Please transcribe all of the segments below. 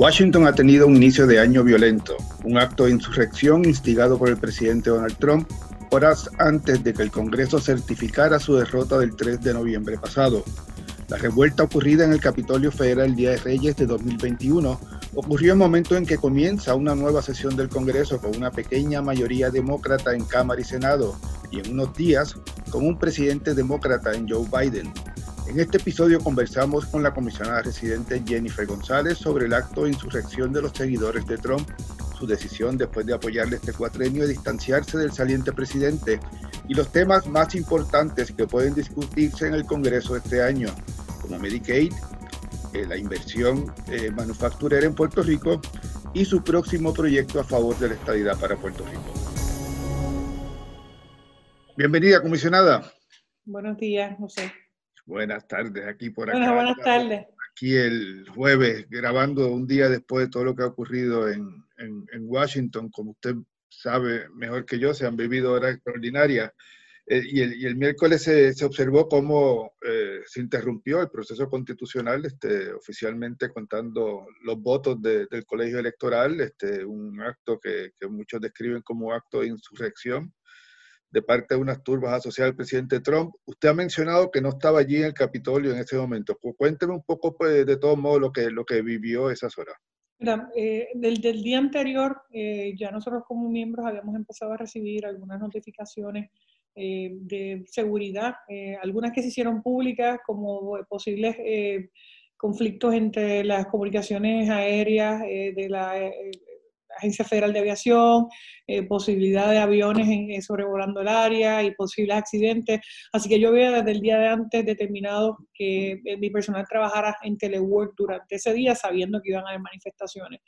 Washington ha tenido un inicio de año violento, un acto de insurrección instigado por el presidente Donald Trump horas antes de que el Congreso certificara su derrota del 3 de noviembre pasado. La revuelta ocurrida en el Capitolio Federal Día de Reyes de 2021 ocurrió en momento en que comienza una nueva sesión del Congreso con una pequeña mayoría demócrata en Cámara y Senado y en unos días con un presidente demócrata en Joe Biden. En este episodio conversamos con la comisionada residente Jennifer González sobre el acto de insurrección de los seguidores de Trump, su decisión después de apoyarle este cuatrenio de distanciarse del saliente presidente y los temas más importantes que pueden discutirse en el Congreso este año, como Medicaid, eh, la inversión eh, manufacturera en Puerto Rico y su próximo proyecto a favor de la estabilidad para Puerto Rico. Bienvenida, comisionada. Buenos días, José. Buenas tardes, aquí por acá. buenas tardes. Aquí el jueves, grabando un día después de todo lo que ha ocurrido en, en, Washington, como usted sabe mejor que yo, se han vivido horas extraordinarias. Eh, y, el, y, el, miércoles se, se observó cómo eh, se interrumpió el proceso constitucional, este, oficialmente contando los votos del colegio electoral, este, un acto que, que muchos describen como acto de insurrección de parte de unas turbas asociadas al presidente Trump. Usted ha mencionado que no estaba allí en el Capitolio en ese momento. Cuénteme un poco, pues, de todo modo, lo que, lo que vivió esas horas. Mira, eh, del, del, día anterior, eh, ya nosotros como miembros habíamos empezado a recibir algunas notificaciones eh, de seguridad, algunas que se hicieron públicas como posibles conflictos entre las comunicaciones aéreas de la Agencia Federal de Aviación, eh, posibilidad de aviones en, eh, sobrevolando el área y posibles accidentes. Así que yo había desde el día de antes determinado que eh, mi personal trabajara en telework durante ese día, sabiendo que iban a haber manifestaciones.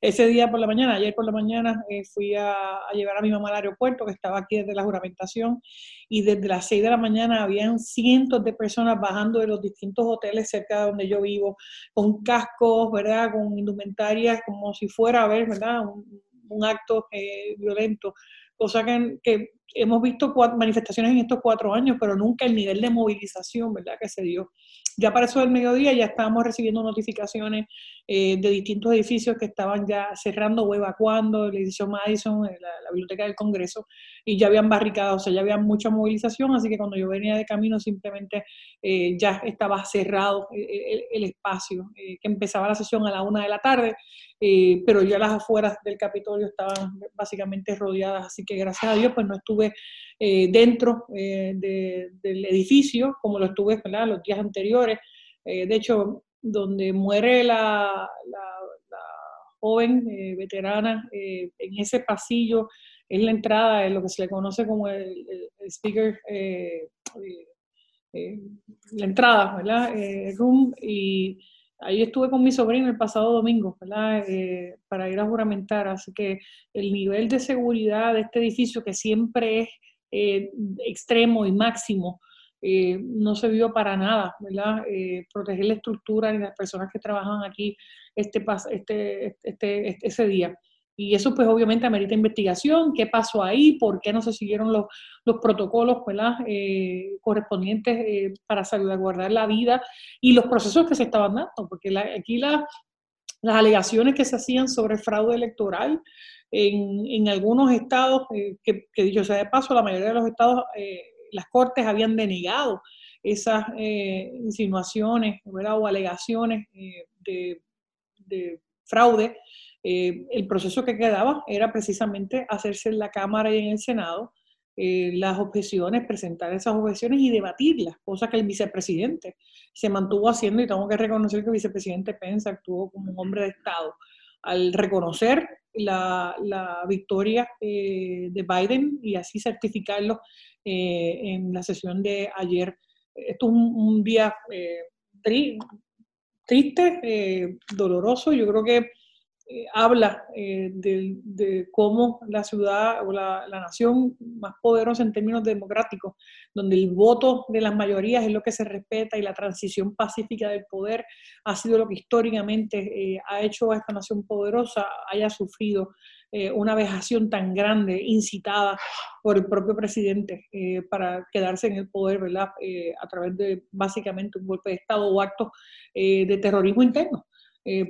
Ese día por la mañana, ayer por la mañana, fui a, a, llevar a mi mamá al aeropuerto, que estaba aquí desde la juramentación, y desde las 6 de la mañana habían cientos de personas bajando de los distintos hoteles cerca de donde yo vivo, con cascos, ¿verdad? Con indumentarias, como si fuera a ver, ¿verdad? Un, un acto eh, violento, cosa que, que, hemos visto manifestaciones en estos cuatro años, pero nunca el nivel de movilización, ¿verdad?, que se dio. Ya para eso del mediodía ya estábamos recibiendo notificaciones eh, de distintos edificios que estaban ya cerrando o evacuando, el edificio Madison, eh, la, Biblioteca del Congreso, y ya habían barricado, o sea, ya había mucha movilización, así que cuando yo venía de camino simplemente ya estaba cerrado el, el espacio, que empezaba la sesión a la una de la tarde, eh, pero ya las afueras del Capitolio estaban básicamente rodeadas, así que gracias a Dios pues no estuve eh, dentro eh, del edificio como lo estuve los días anteriores. de hecho, donde muere la, joven veterana, en ese pasillo es la entrada de lo que se le conoce como el, speaker, la entrada, ¿verdad? room Ahí estuve con mi sobrino el pasado domingo. Eh, para ir a juramentar. Así que el nivel de seguridad de este edificio, que siempre es eh, extremo y máximo, eh, no se vio para nada, proteger la estructura y las personas que trabajan aquí este, este, este, este, ese día. Y eso pues obviamente amerita investigación, qué pasó ahí, por qué no se siguieron los, los protocolos eh, correspondientes eh, para salvaguardar la vida y los procesos que se estaban dando, porque aquí las alegaciones que se hacían sobre fraude electoral en, en algunos estados, eh, que, que, dicho sea de paso, la mayoría de los estados, las cortes habían denegado esas insinuaciones o alegaciones de, de fraude eh, el proceso que quedaba era precisamente hacerse en la Cámara y en el Senado eh, las objeciones, presentar esas objeciones y debatirlas, cosa que el vicepresidente se mantuvo haciendo y tengo que reconocer que el vicepresidente Pence actuó como un hombre de Estado al reconocer la, victoria eh, de Biden y así certificarlo en la sesión de ayer. Esto es un, día triste, doloroso. Yo creo que eh, habla eh, de, cómo la ciudad o la, nación más poderosa en términos democráticos, donde el voto de las mayorías es lo que se respeta y la transición pacífica del poder ha sido lo que históricamente eh, ha hecho a esta nación poderosa, haya sufrido una vejación tan grande, incitada por el propio presidente para quedarse en el poder, ¿verdad? a través de básicamente un golpe de Estado o actos de terrorismo interno.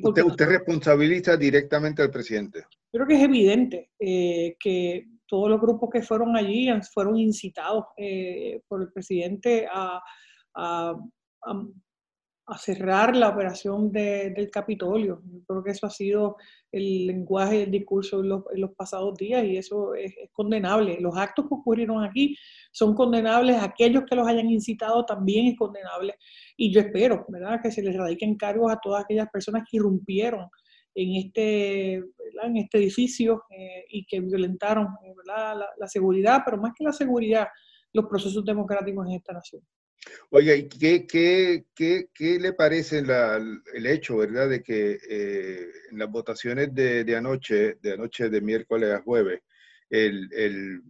Usted, usted responsabiliza directamente al presidente. Creo que es evidente que todos los grupos que fueron allí fueron incitados por el presidente a, a cerrar la operación del Capitolio. Yo creo que eso ha sido el lenguaje del discurso en los, pasados días y eso es, condenable. Los actos que ocurrieron aquí son condenables, aquellos que los hayan incitado también es condenable y yo espero, ¿verdad?, que se les radiquen cargos a todas aquellas personas que irrumpieron en este, en este edificio eh, y que violentaron la, la seguridad, pero más que la seguridad, los procesos democráticos en esta nación. Oiga, ¿y qué, qué, qué, qué le parece el hecho, verdad, de que eh, en las votaciones de, de, anoche, de anoche de miércoles a jueves, el, el,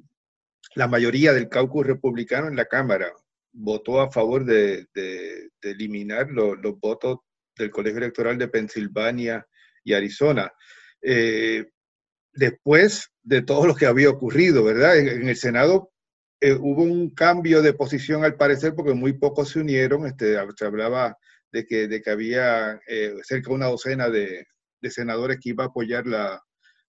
la mayoría del caucus republicano en la Cámara votó a favor de, de, eliminar los votos del Colegio Electoral de Pensilvania y Arizona? Eh, después de todo lo que había ocurrido, ¿verdad? en el Senado eh, hubo un cambio de posición al parecer porque muy pocos se unieron. Este, se hablaba de que, de que había eh, cerca de una docena de, de, senadores que iba a apoyar la,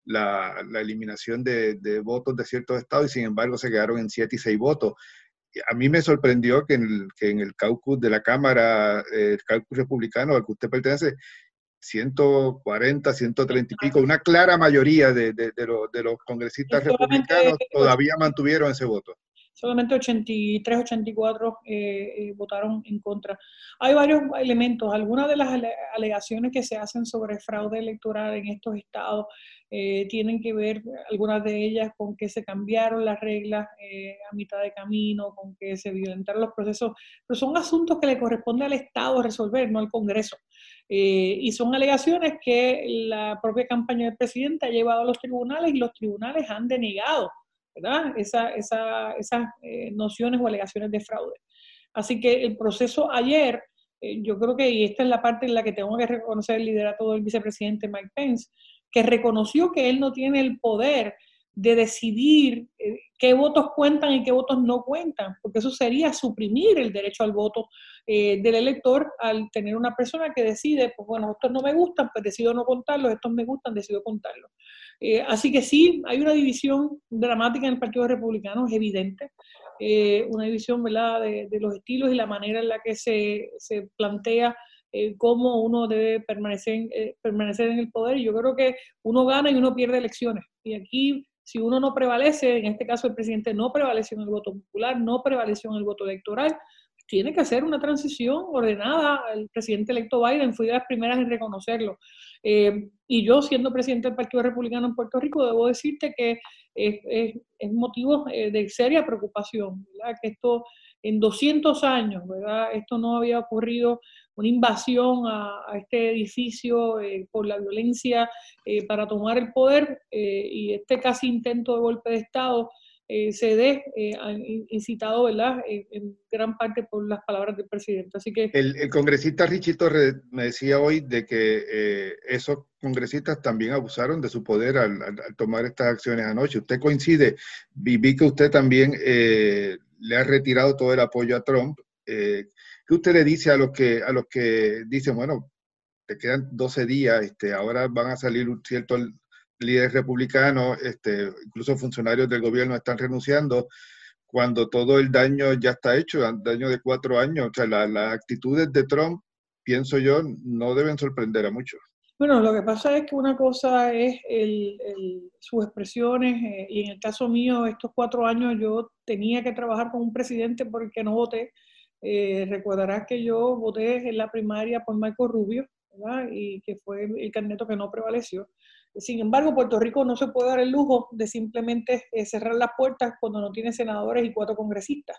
la, la eliminación de, de, votos de ciertos estados y sin embargo se quedaron en siete y seis votos. A mí me sorprendió que en el, que en el caucus de la Cámara, eh, el caucus republicano al que usted pertenece, 140, 130 y pico, una clara mayoría de, de, de, los, de los congresistas republicanos todavía mantuvieron ese voto solamente 83, 84 eh, eh, votaron en contra. Hay varios elementos, algunas de las alegaciones que se hacen sobre fraude electoral en estos estados eh, tienen que ver, algunas de ellas, con que se cambiaron las reglas a mitad de camino, con que se violentaron los procesos, pero son asuntos que le corresponde al Estado resolver, no al Congreso. y son alegaciones que la propia campaña del presidente ha llevado a los tribunales y los tribunales han denegado esa, esas eh, nociones o alegaciones de fraude. Así que el proceso ayer, eh, yo creo que, y esta es la parte en la que tengo que reconocer el liderato del vicepresidente Mike Pence, que reconoció que él no tiene el poder de decidir eh, qué votos cuentan y qué votos no cuentan, porque eso sería suprimir el derecho al voto del elector al tener una persona que decide, pues bueno, estos no me gustan, pues decido no contarlos, estos me gustan, decido contarlos. Eh, así que sí, hay una división dramática en el Partido Republicano, es evidente, eh, una división ¿verdad? De, los estilos y la manera en la que se, se plantea eh, cómo uno debe permanecer, permanecer en el poder. Y yo creo que uno gana y uno pierde elecciones. Y aquí, si uno no prevalece, en este caso el presidente no prevaleció en el voto popular, no prevaleció en el voto electoral, tiene que hacer una transición ordenada. El presidente electo Biden fue de las primeras en reconocerlo. Eh, y yo, siendo presidente del Partido Republicano en Puerto Rico, debo decirte que es, motivo eh, de seria preocupación, que esto en 200 años, ¿verdad? esto no había ocurrido, una invasión a, este edificio eh, por la violencia para tomar el poder y este casi intento de golpe de Estado eh, se dé eh, incitado, ¿verdad?, en gran parte por las palabras del presidente. Así que... El, congresista Richie Torres me decía hoy de que eh, esos congresistas también abusaron de su poder al, tomar estas acciones anoche. ¿Usted coincide? Vi, que usted también le ha retirado todo el apoyo a Trump. ¿Qué usted le dice a los que, a los que dicen, bueno, te quedan 12 días, este, ahora van a salir un cierto líderes republicanos, este, incluso funcionarios del gobierno están renunciando cuando todo el daño ya está hecho, daño de cuatro años. O sea, las actitudes de Trump, pienso yo, no deben sorprender a muchos. Bueno, lo que pasa es que una cosa es el, sus expresiones, eh, y en el caso mío, estos cuatro años yo tenía que trabajar con un presidente por el que no voté. Eh, recordarás que yo voté en la primaria por Marco Rubio, y que fue el candidato que no prevaleció. Sin embargo, Puerto Rico no se puede dar el lujo de simplemente eh, cerrar las puertas cuando no tiene senadores y cuatro congresistas.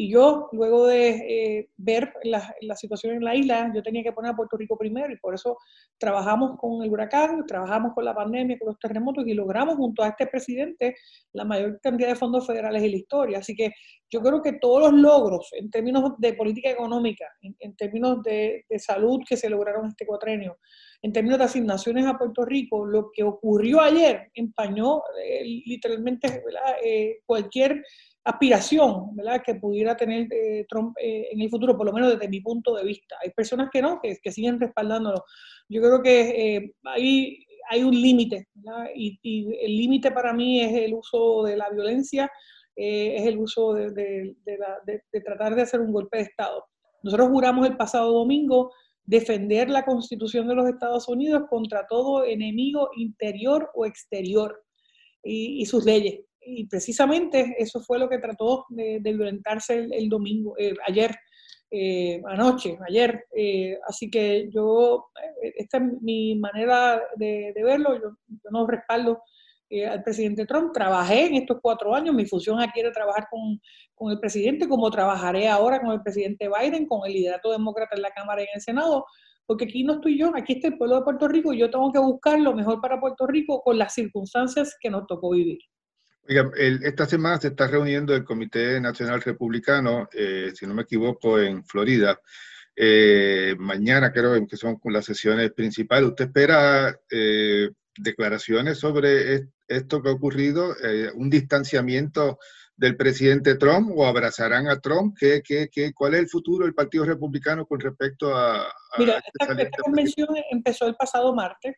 Y yo, luego de eh, ver la, la, situación en la isla, yo tenía que poner a Puerto Rico primero y por eso trabajamos con el huracán, trabajamos con la pandemia, con los terremotos y logramos junto a este presidente la mayor cantidad de fondos federales en la historia. Así que yo creo que todos los logros en términos de política económica, en, términos de, salud que se lograron este cuatrenio, en términos de asignaciones a Puerto Rico, lo que ocurrió ayer empañó eh, literalmente eh, cualquier aspiración ¿verdad? que pudiera tener eh, Trump eh, en el futuro, por lo menos desde mi punto de vista. Hay personas que no, que, que siguen respaldándolo. Yo creo que eh, hay, hay un límite, y, y, el límite para mí es el uso de la violencia, es el uso de, de, de, tratar de hacer un golpe de Estado. Nosotros juramos el pasado domingo defender la constitución de los Estados Unidos contra todo enemigo interior o exterior y, y sus leyes y precisamente eso fue lo que trató de, violentarse el, domingo, eh, ayer, eh, anoche, ayer. Eh, así que yo, esta es mi manera de, verlo, yo, no respaldo al presidente Trump. Trabajé en estos cuatro años, mi función aquí era trabajar con, con, el presidente, como trabajaré ahora con el presidente Biden, con el liderato demócrata en la Cámara y en el Senado, porque aquí no estoy yo, aquí está el pueblo de Puerto Rico y yo tengo que buscar lo mejor para Puerto Rico con las circunstancias que nos tocó vivir esta semana se está reuniendo el Comité Nacional Republicano, eh, si no me equivoco, en Florida. Eh, mañana creo que son las sesiones principales. ¿Usted espera eh, declaraciones sobre esto que ha ocurrido? ¿Un distanciamiento del presidente Trump o abrazarán a Trump? ¿Qué, qué, qué, cuál es el futuro del Partido Republicano con respecto a... Mira, esta, esta convención empezó el pasado martes,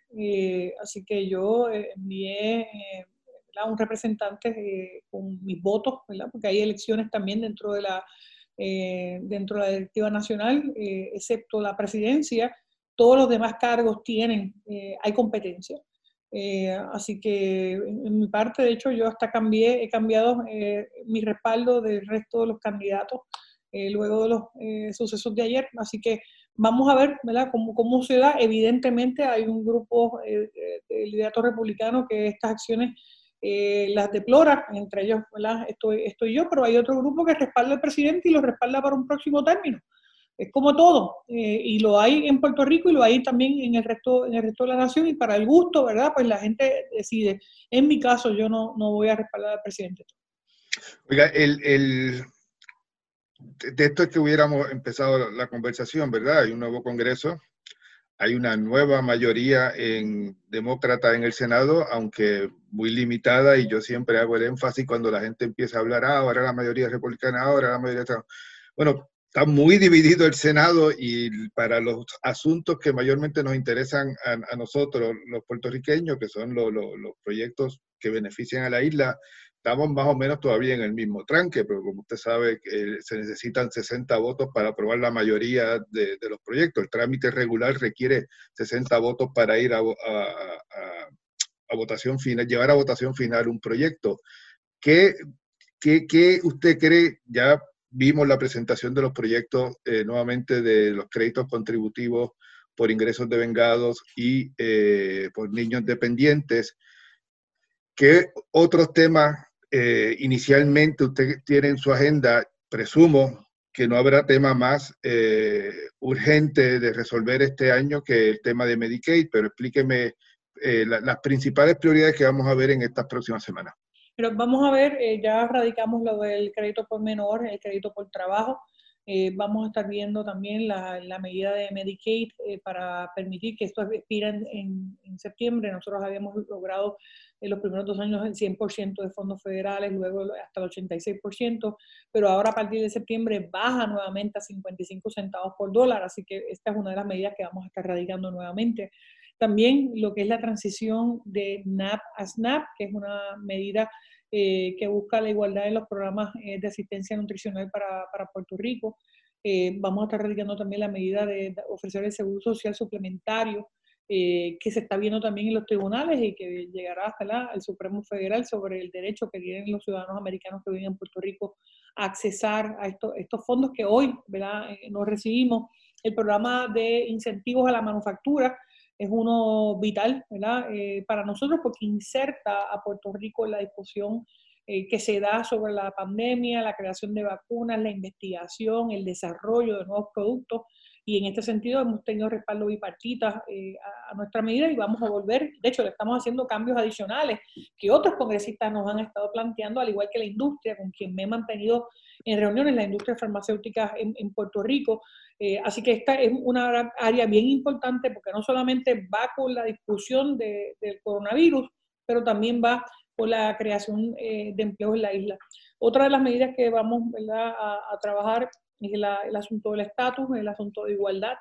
así que yo envié un representante eh, con mis votos, porque hay elecciones también dentro de la, eh, dentro de la directiva nacional, eh, excepto la presidencia, todos los demás cargos tienen, hay competencia. así que en, mi parte, de hecho, yo hasta cambié, he cambiado mi respaldo del resto de los candidatos luego de los sucesos de ayer. Así que vamos a ver ¿verdad? Cómo, cómo se da. Evidentemente hay un grupo de lideratos republicanos que estas acciones eh, las deplora, entre ellos Estoy, estoy yo, pero hay otro grupo que respalda al presidente y lo respalda para un próximo término. Es como todo, eh, y lo hay en Puerto Rico y lo hay también en el, resto, en el resto de la nación, y para el gusto, ¿verdad? Pues la gente decide. En mi caso, yo no, no voy a respaldar al presidente. Oiga, el, el, de esto es que hubiéramos empezado la conversación, ¿verdad? Hay un nuevo Congreso, hay una nueva mayoría en demócrata en el Senado, aunque muy limitada, y yo siempre hago el énfasis cuando la gente empieza a hablar, ah, ahora la mayoría republicana, ahora la mayoría... Bueno, está muy dividido el Senado y para los asuntos que mayormente nos interesan a, nosotros, los puertorriqueños, que son los proyectos que benefician a la isla, estamos más o menos todavía en el mismo tranque, pero como usted sabe, se necesitan 60 votos para aprobar la mayoría de, los proyectos. El trámite regular requiere 60 votos para ir a, votación final, llevar a votación final un proyecto. ¿Qué, qué, usted cree? Ya vimos la presentación de los proyectos eh, nuevamente de los créditos contributivos por ingresos de vengados y eh, por niños dependientes. ¿Qué otros temas eh, inicialmente usted tiene en su agenda, presumo que no habrá tema más eh, urgente de resolver este año que el tema de Medicaid, pero explíqueme eh, las principales prioridades que vamos a ver en estas próximas semanas. Pero vamos a ver, ya radicamos lo del crédito por menor, el crédito por trabajo. vamos a estar viendo también la, la medida de Medicaid para permitir que esto expire en, en, septiembre. Nosotros habíamos logrado en los primeros dos años el 100% de fondos federales, luego hasta el 86%, pero ahora a partir de septiembre baja nuevamente a 55 centavos por dólar, así que esta es una de las medidas que vamos a estar radicando nuevamente. También lo que es la transición de NAP a SNAP, que es una medida eh, que busca la igualdad en los programas eh, de asistencia nutricional para, para Puerto Rico. Eh, vamos a estar radicando también la medida de ofrecer el seguro social suplementario eh, que se está viendo también en los tribunales y que llegará hasta al Supremo Federal sobre el derecho que tienen los ciudadanos americanos que viven en Puerto Rico a accesar a estos, estos fondos que hoy ¿verdad? Eh, no recibimos. El programa de incentivos a la manufactura es uno vital. Eh, para nosotros porque inserta a Puerto Rico en la discusión que se da sobre la pandemia, la creación de vacunas, la investigación, el desarrollo de nuevos productos y en este sentido hemos tenido respaldo bipartita eh, a, nuestra medida y vamos a volver, de hecho le estamos haciendo cambios adicionales que otros congresistas nos han estado planteando, al igual que la industria con quien me he mantenido en reuniones, la industria farmacéutica en, Puerto Rico. Eh, así que esta es una área bien importante porque no solamente va con la discusión del coronavirus, pero también va con la creación eh, de empleo en la isla. Otra de las medidas que vamos A, trabajar es el asunto del estatus, el asunto de igualdad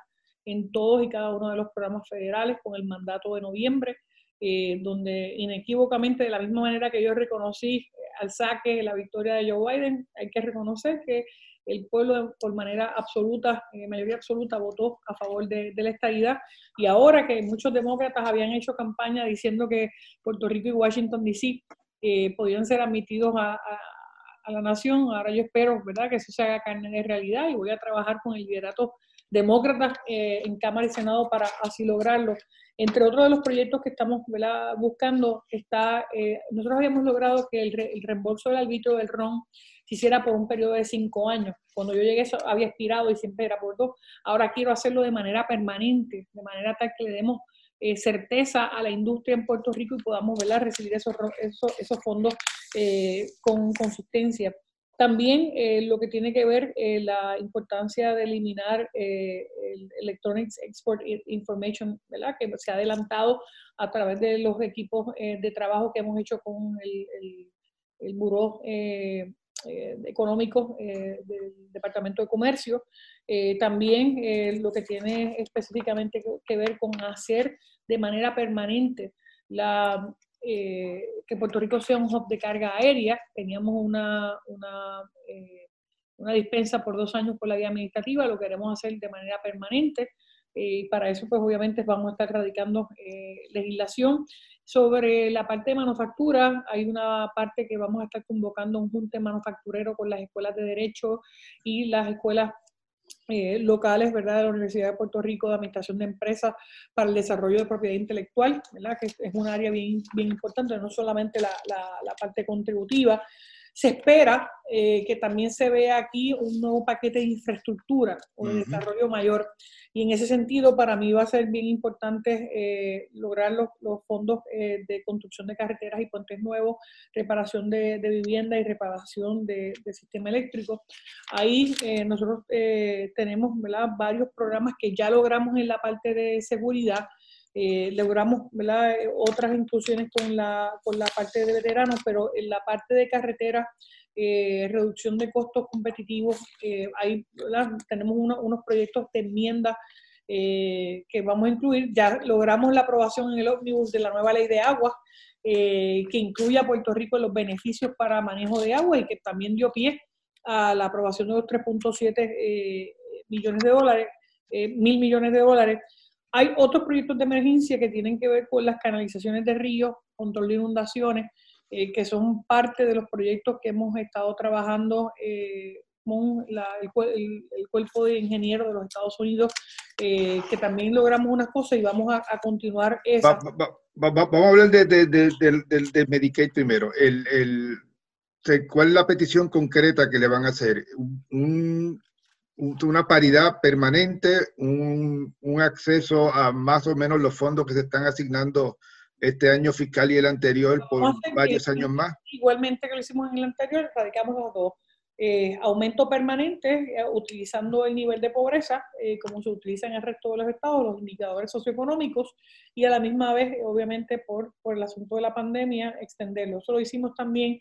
en todos y cada uno de los programas federales con el mandato de noviembre, eh, donde inequívocamente, de la misma manera que yo reconocí eh, al saque la victoria de Joe Biden, hay que reconocer que el pueblo por manera absoluta, eh, mayoría absoluta, votó a favor de, la estadidad. Y ahora que muchos demócratas habían hecho campaña diciendo que Puerto Rico y Washington, D.C. podían ser admitidos a, la nación, ahora yo espero, ¿verdad?, que eso se haga carne de realidad y voy a trabajar con el liderato demócratas eh, en Cámara y Senado para así lograrlo. Entre otros de los proyectos que estamos buscando está, eh, nosotros habíamos logrado que el, reembolso del arbitrio del RON se hiciera por un periodo de cinco años. Cuando yo llegué eso había expirado y siempre era por dos. Ahora quiero hacerlo de manera permanente, de manera tal que le demos eh, certeza a la industria en Puerto Rico y podamos recibir esos, esos, esos fondos con consistencia. También eh, lo que tiene que ver eh, la importancia de eliminar eh, el Electronics Export Information, ¿verdad? que se ha adelantado a través de los equipos de trabajo que hemos hecho con el, el, el Buró Económico del Departamento de Comercio. también lo que tiene específicamente que ver con hacer de manera permanente eh, que Puerto Rico sea un hub de carga aérea. Teníamos una, una, eh, una, dispensa por dos años por la vía administrativa, lo queremos hacer de manera permanente. Eh, y para eso, pues obviamente vamos a estar radicando legislación. Sobre la parte de manufactura, hay una parte que vamos a estar convocando un junte manufacturero con las escuelas de derecho y las escuelas eh, locales, ¿verdad? De la Universidad de Puerto Rico de Administración de Empresas para el Desarrollo de Propiedad Intelectual, ¿verdad? Que es un área bien, bien importante, no solamente la, la, la parte contributiva, se espera eh, que también se vea aquí un nuevo paquete de infraestructura o de desarrollo mayor. Y en ese sentido, para mí va a ser bien importante eh, lograr los, los fondos eh, de construcción de carreteras y puentes nuevos, reparación de, de vivienda y reparación de, de sistema eléctrico. Ahí nosotros tenemos ¿verdad? varios programas que ya logramos en la parte de seguridad eh, logramos otras inclusiones con la, con la parte de veteranos, pero en la parte de carretera, eh, reducción de costos competitivos, eh, ahí tenemos unos proyectos de enmienda que vamos a incluir. Ya logramos la aprobación en el ómnibus de la nueva ley de agua, que incluye a Puerto Rico en los beneficios para manejo de agua y que también dio pie a la aprobación de los 3.7 millones de dólares, mil millones de dólares hay otros proyectos de emergencia que tienen que ver con las canalizaciones de ríos, control de inundaciones, eh, que son parte de los proyectos que hemos estado trabajando eh, con el, Cuerpo de Ingenieros de los Estados Unidos, eh, que también logramos unas cosas y vamos a, continuar esa. vamos a hablar de, de, Medicaid primero. El, ¿Cuál es la petición concreta que le van a hacer? Un, una paridad permanente, un, un, acceso a más o menos los fondos que se están asignando este año fiscal y el anterior por varios años más. Igualmente que lo hicimos en el anterior, radicamos los dos. Eh, aumento permanente, eh, utilizando el nivel de pobreza, eh, como se utiliza en el resto de los estados, los indicadores socioeconómicos, y a la misma vez, obviamente, por, por el asunto de la pandemia, extenderlo. Eso lo hicimos también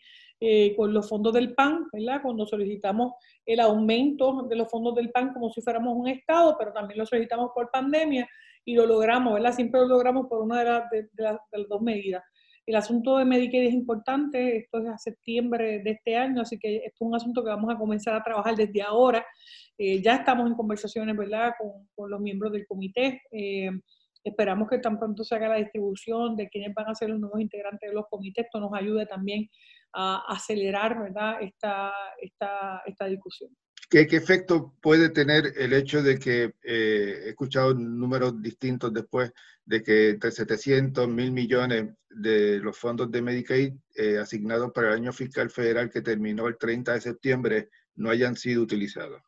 con los fondos del PAN, ¿verdad? Cuando solicitamos el aumento de los fondos del PAN como si fuéramos un estado, pero también lo solicitamos por pandemia y lo logramos, ¿verdad? Siempre lo logramos por una de, de las dos medidas. El asunto de Medicaid es importante, esto es a septiembre de este año, así que esto es un asunto que vamos a comenzar a trabajar desde ahora. Eh, ya estamos en conversaciones, ¿verdad?, con, los miembros del comité. Eh, esperamos que tan pronto se haga la distribución de quiénes van a ser los nuevos integrantes de los comités. Esto nos ayude también a acelerar, ¿verdad?, esta, esta, esta discusión. ¿Qué, efecto puede tener el hecho de que eh, he escuchado números distintos después de que entre 700 mil millones de los fondos de Medicaid eh, asignados para el año fiscal federal que terminó el 30 de septiembre no hayan sido utilizados?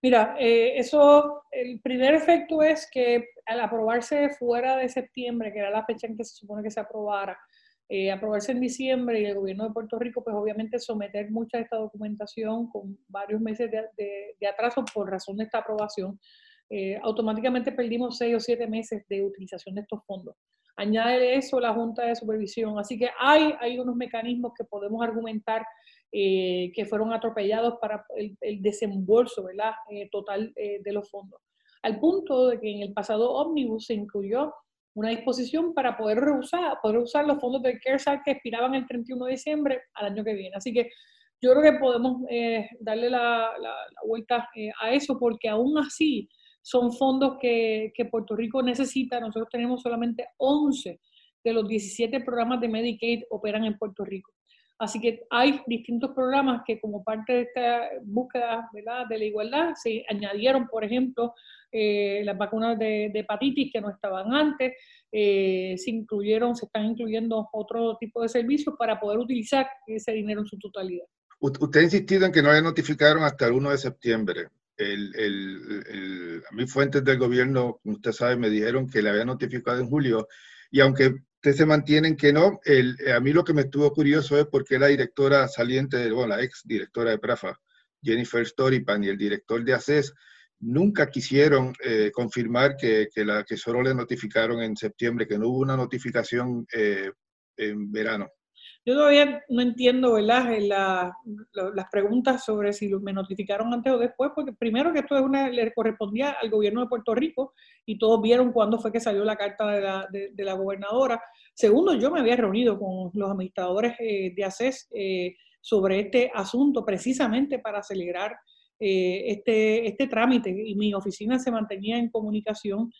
Mira, eh, eso, el primer efecto es que al aprobarse fuera de septiembre, que era la fecha en que se supone que se aprobara, eh, aprobarse en diciembre y el gobierno de Puerto Rico, pues obviamente someter mucha de esta documentación con varios meses de, atraso por razón de esta aprobación, eh, automáticamente perdimos seis o siete meses de utilización de estos fondos. Añade eso la Junta de Supervisión. Así que hay, hay unos mecanismos que podemos argumentar que fueron atropellados para el, desembolso ¿verdad? total de los fondos. Al punto de que en el pasado ómnibus se incluyó una disposición para poder usar, poder usar los fondos del CARES Act que expiraban el 31 de diciembre al año que viene. Así que yo creo que podemos eh, darle la, vuelta eh, a eso porque aún así son fondos que, que, Puerto Rico necesita. Nosotros tenemos solamente 11 de los 17 programas de Medicaid operan en Puerto Rico. Así que hay distintos programas que como parte de esta búsqueda ¿verdad? de la igualdad se añadieron, por ejemplo, eh, las vacunas de, hepatitis que no estaban antes, eh, se incluyeron, se están incluyendo otro tipo de servicios para poder utilizar ese dinero en su totalidad. Usted ha insistido en que no le notificaron hasta el 1 de septiembre. El, el, a mí fuentes del gobierno, como usted sabe, me dijeron que le había notificado en julio y aunque se mantienen que no. El, a mí lo que me estuvo curioso es porque la directora saliente, bueno, la ex directora de Prafa, Jennifer Storypan, y el director de ACES, nunca quisieron eh, confirmar que, que, la, que solo le notificaron en septiembre, que no hubo una notificación eh, en verano. Yo todavía no entiendo, ¿verdad? las preguntas sobre si me notificaron antes o después, porque primero que esto es una, le correspondía al gobierno de Puerto Rico y todos vieron cuándo fue que salió la carta de la, de, la gobernadora. Segundo, yo me había reunido con los administradores eh, de ACES eh, sobre este asunto precisamente para acelerar eh, este, este trámite y mi oficina se mantenía en comunicación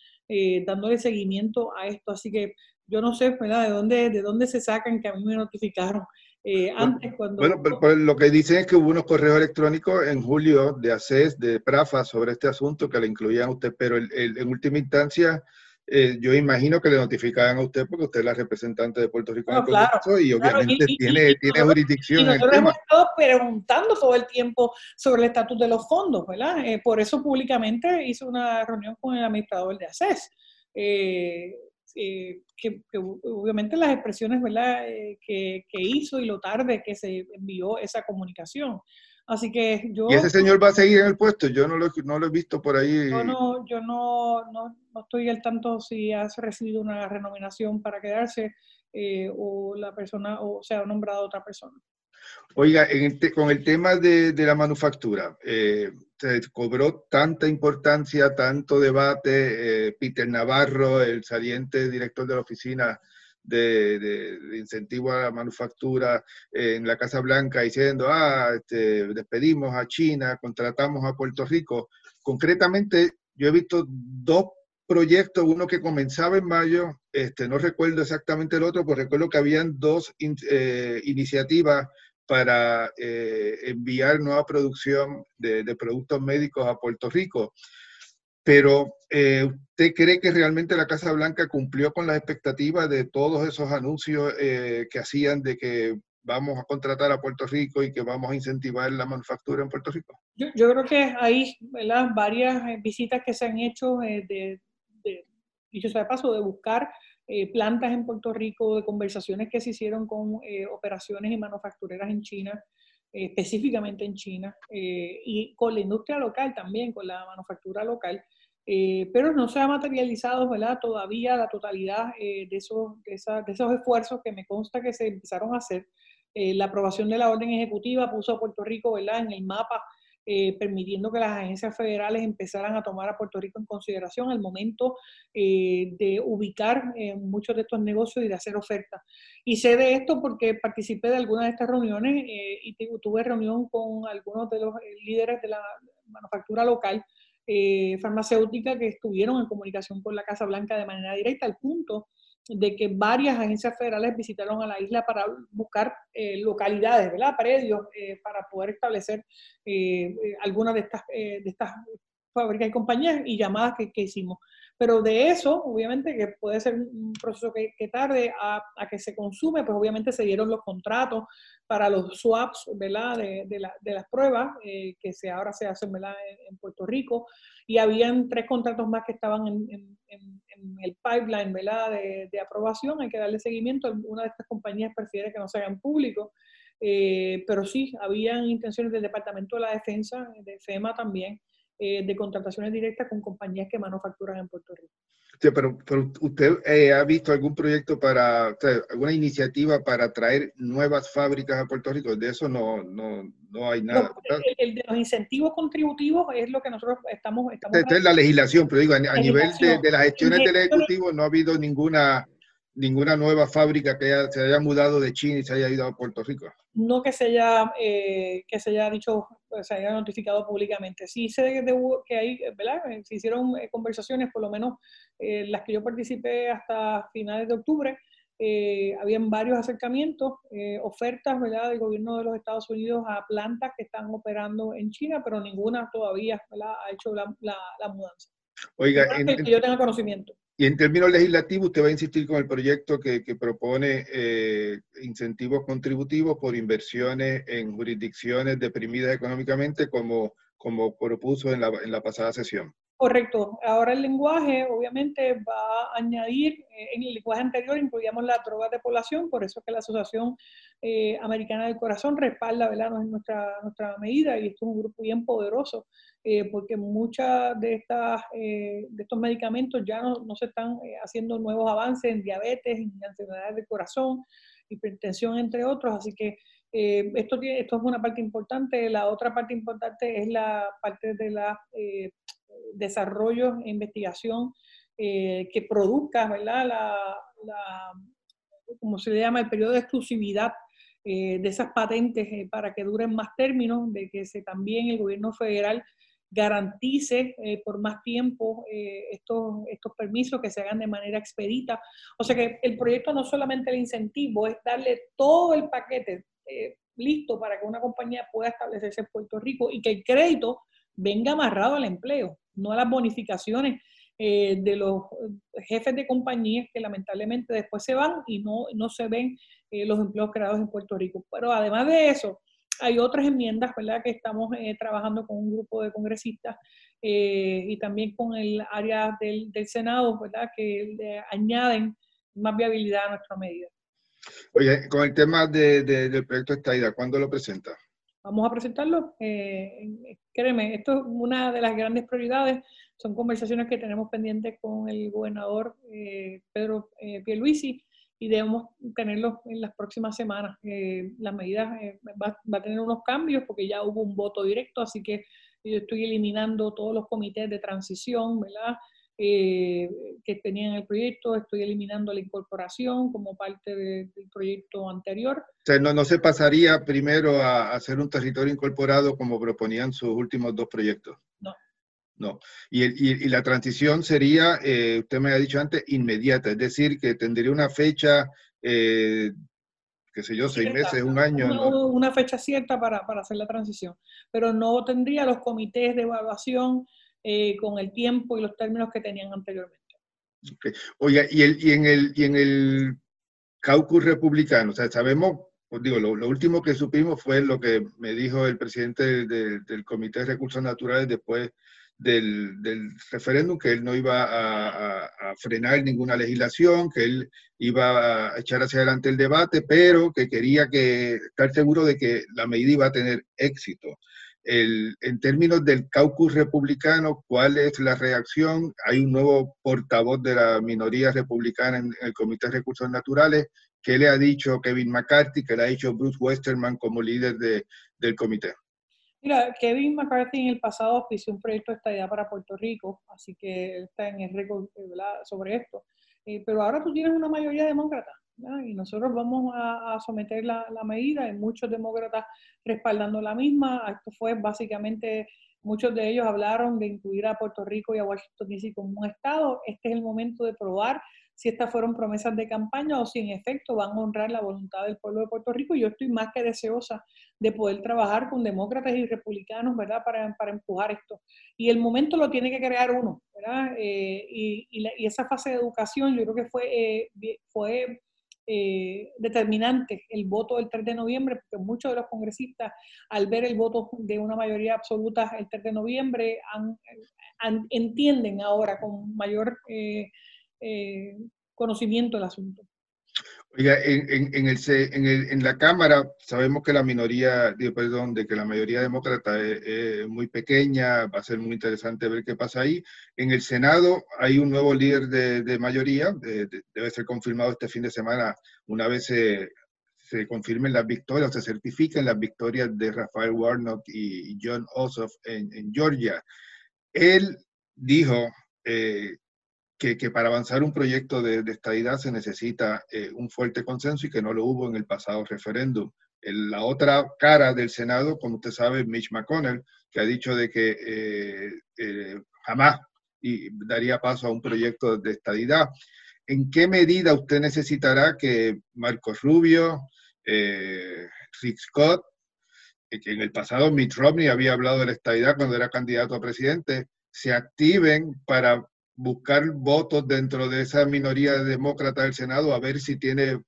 dándole seguimiento a esto. Así que yo no sé, ¿verdad? ¿De dónde, de dónde se sacan que a mí me notificaron? Eh, antes cuando... Bueno, pero, lo que dicen es que hubo unos correos electrónicos en julio de ACES, de PRAFA, sobre este asunto que le incluían a usted, pero el, en última instancia eh, yo imagino que le notificaban a usted porque usted es la representante de Puerto Rico en el claro, y obviamente tiene, tiene jurisdicción. Y nosotros hemos estado preguntando todo el tiempo sobre el estatus de los fondos, ¿verdad? Eh, por eso públicamente hice una reunión con el administrador de ACES. Eh, eh, que, obviamente las expresiones ¿verdad? Eh, que, hizo y lo tarde que se envió esa comunicación. Así que yo... ¿Y ese señor va a seguir en el puesto? Yo no lo, no lo he visto por ahí. Yo, no, yo no, no, estoy al tanto si has recibido una renominación para quedarse eh, o la persona o se ha nombrado otra persona. Oiga, con el tema de, la manufactura, eh, se cobró tanta importancia, tanto debate. Eh, Peter Navarro, el saliente director de la oficina de, incentivo a la manufactura en la Casa Blanca, diciendo, ah, este, despedimos a China, contratamos a Puerto Rico. Concretamente, yo he visto dos proyectos, uno que comenzaba en mayo, este, no recuerdo exactamente el otro, pero recuerdo que habían dos eh, iniciativas para eh, enviar nueva producción de, productos médicos a Puerto Rico. Pero, eh, ¿usted cree que realmente la Casa Blanca cumplió con las expectativas de todos esos anuncios eh, que hacían de que vamos a contratar a Puerto Rico y que vamos a incentivar la manufactura en Puerto Rico? Yo, creo que hay varias visitas que se han hecho de, de, dicho sea de paso, de buscar eh, plantas en Puerto Rico, de conversaciones que se hicieron con eh, operaciones y manufactureras en China, eh, específicamente en China, y con la industria local también, con la manufactura local, pero no se ha materializado ¿verdad? todavía la totalidad de, esos, de, de, esos esfuerzos que me consta que se empezaron a hacer. la aprobación de la orden ejecutiva puso a Puerto Rico ¿verdad? en el mapa eh, permitiendo que las agencias federales empezaran a tomar a Puerto Rico en consideración al momento eh, de ubicar eh, muchos de estos negocios y de hacer ofertas. Y sé de esto porque participé de algunas de estas reuniones y tuve reunión con algunos de los líderes de la manufactura local farmacéutica que estuvieron en comunicación con la Casa Blanca de manera directa, al punto de que varias agencias federales visitaron a la isla para buscar eh, localidades, ¿verdad? Predios eh, para poder establecer eh, algunas de estas, de estas fábricas y compañías y llamadas que, que, hicimos. Pero de eso, obviamente, que puede ser un proceso que, tarde a, a, que se consume, pues obviamente se dieron los contratos para los swaps, ¿verdad? De, de, la, de las pruebas que se, ahora se hacen, ¿verdad? En, Puerto Rico. Y habían tres contratos más que estaban en, en, en el pipeline ¿verdad? De, de, aprobación, hay que darle seguimiento. Una de estas compañías prefiere que no se hagan públicos, eh, pero sí, habían intenciones del Departamento de la Defensa, de FEMA también, de contrataciones directas con compañías que manufacturan en Puerto Rico. Sí, pero, ¿usted eh, ha visto algún proyecto para, alguna iniciativa para traer nuevas fábricas a Puerto Rico? De eso no, no, no hay nada. el, de los incentivos contributivos es lo que nosotros estamos... estamos Esta es la legislación, pero digo, a, nivel de, de, las gestiones del Ejecutivo no ha habido ninguna ninguna nueva fábrica que se haya mudado de China y se haya ido a Puerto Rico. No que se haya, eh, que se haya dicho, se haya notificado públicamente. Sí sé que hay, ¿verdad? Se hicieron eh, conversaciones, por lo menos eh, las que yo participé hasta finales de octubre, habían varios acercamientos, ofertas, ¿verdad?, del gobierno de los Estados Unidos a plantas que están operando en China, pero ninguna todavía, ¿verdad?, ha hecho la, la, mudanza. Oiga, en, que yo tenga conocimiento. Y en términos legislativos, usted va a insistir con el proyecto que, propone eh, incentivos contributivos por inversiones en jurisdicciones deprimidas económicamente, como, como propuso en la, en la pasada sesión. Correcto. Ahora el lenguaje obviamente va a añadir, eh, en el lenguaje anterior incluíamos la droga de población, por eso es que la Asociación eh, Americana del Corazón respalda ¿verdad? Nuestra, nuestra medida y esto es un grupo bien poderoso eh, porque muchas de, estas, de estos medicamentos ya no, no se están haciendo nuevos avances en diabetes, en enfermedades del corazón, hipertensión, entre otros, así que esto, esto es una parte importante. La otra parte importante es la parte de la desarrollo e investigación eh, que produzca, ¿verdad? La, como se le llama, el periodo de exclusividad eh, de esas patentes eh, para que duren más términos, de que se, también el gobierno federal garantice por más tiempo estos, estos permisos que se hagan de manera expedita. O sea que el proyecto no solamente el incentivo, es darle todo el paquete listo para que una compañía pueda establecerse en Puerto Rico y que el crédito venga amarrado al empleo, no a las bonificaciones eh, de los jefes de compañías que lamentablemente después se van y no, no se ven eh, los empleos creados en Puerto Rico. Pero además de eso, hay otras enmiendas, ¿verdad?, que estamos eh, trabajando con un grupo de congresistas y también con el área del, Senado, ¿verdad?, que añaden más viabilidad a nuestra medida. Oye, con el tema del proyecto Estaida, ¿cuándo lo presenta? Vamos a presentarlo. Eh, créeme, esto es una de las grandes prioridades. Son conversaciones que tenemos pendientes con el gobernador eh, Pedro eh, Pierluisi y debemos tenerlo en las próximas semanas. Eh, las medidas va, va, a tener unos cambios porque ya hubo un voto directo, así que yo estoy eliminando todos los comités de transición, ¿verdad? Eh, que tenían el proyecto, estoy eliminando la incorporación como parte del proyecto anterior. O sea, no, no se pasaría primero a hacer un territorio incorporado como proponían sus últimos dos proyectos. No. No. Y, y, la transición sería, eh, usted me ha dicho antes, inmediata, es decir, que tendría una fecha, eh, qué sé yo, seis meses, un año. Una, una fecha cierta para, para hacer la transición, pero no tendría los comités de evaluación eh, con el tiempo y los términos que tenían anteriormente. Okay. Oiga, y, el, y, en el, y en el caucus republicano, o sea, sabemos, pues digo, lo, último que supimos fue lo que me dijo el presidente del Comité de Recursos Naturales después del, del referéndum, que él no iba a, a, frenar ninguna legislación, que él iba a echar hacia adelante el debate, pero que quería que, estar seguro de que la medida iba a tener éxito en términos del caucus republicano, ¿cuál es la reacción? Hay un nuevo portavoz de la minoría republicana en el Comité de Recursos Naturales. ¿Qué le ha dicho Kevin McCarthy? ¿Qué le ha dicho Bruce Westerman como líder de, del comité? Mira, Kevin McCarthy en el pasado ofició un proyecto de estadía para Puerto Rico, así que él está en el récord sobre esto. Eh, pero ahora tú tienes una mayoría demócrata y nosotros vamos a, someter la, medida, hay muchos demócratas respaldando la misma, esto fue básicamente, muchos de ellos hablaron de incluir a Puerto Rico y a Washington DC como un estado, este es el momento de probar si estas fueron promesas de campaña o si en efecto van a honrar la voluntad del pueblo de Puerto Rico. Yo estoy más que deseosa de poder trabajar con demócratas y republicanos, ¿verdad?, para, para empujar esto. Y el momento lo tiene que crear uno, ¿verdad? Eh, y, y, esa fase de educación yo creo que fue, eh, fue eh, determinante el voto del 3 de noviembre, porque muchos de los congresistas, al ver el voto de una mayoría absoluta el 3 de noviembre, entienden ahora con mayor eh, eh, conocimiento el asunto. Oiga, en, en, el, en, el, en, la Cámara sabemos que la minoría, perdón, de que la mayoría demócrata es, muy pequeña, va a ser muy interesante ver qué pasa ahí. En el Senado hay un nuevo líder de, de mayoría, debe ser confirmado este fin de semana, una vez se, se confirmen las victorias, se certifiquen las victorias de Rafael Warnock y John Ossoff en Georgia. Él dijo eh, que, para avanzar un proyecto de, estadidad se necesita eh, un fuerte consenso y que no lo hubo en el pasado referéndum. la otra cara del Senado, como usted sabe, Mitch McConnell, que ha dicho de que eh, eh, jamás y daría paso a un proyecto de estadidad. ¿En qué medida usted necesitará que Marcos Rubio, Rick Scott, que en el pasado Mitt Romney había hablado de la estadidad cuando era candidato a presidente, se activen para buscar votos dentro de esa minoría demócrata del Senado a ver si tiene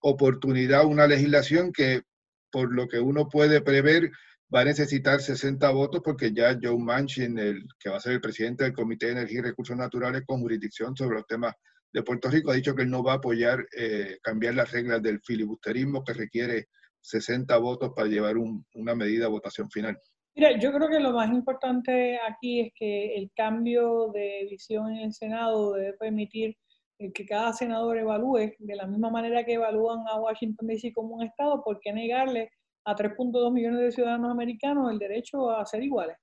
oportunidad una legislación que, por lo que uno puede prever, va a necesitar 60 votos porque ya Joe Manchin, el, que va a ser el presidente del Comité de Energía y Recursos Naturales con jurisdicción sobre los temas de Puerto Rico, ha dicho que él no va a apoyar eh, cambiar las reglas del filibusterismo que requiere 60 votos para llevar una medida a votación final. Mira, yo creo que lo más importante aquí es que el cambio de visión en el Senado debe permitir eh, que cada senador evalúe de la misma manera que evalúan a Washington DC como un Estado, ¿por qué negarle a 3.2 millones de ciudadanos americanos el derecho a ser iguales?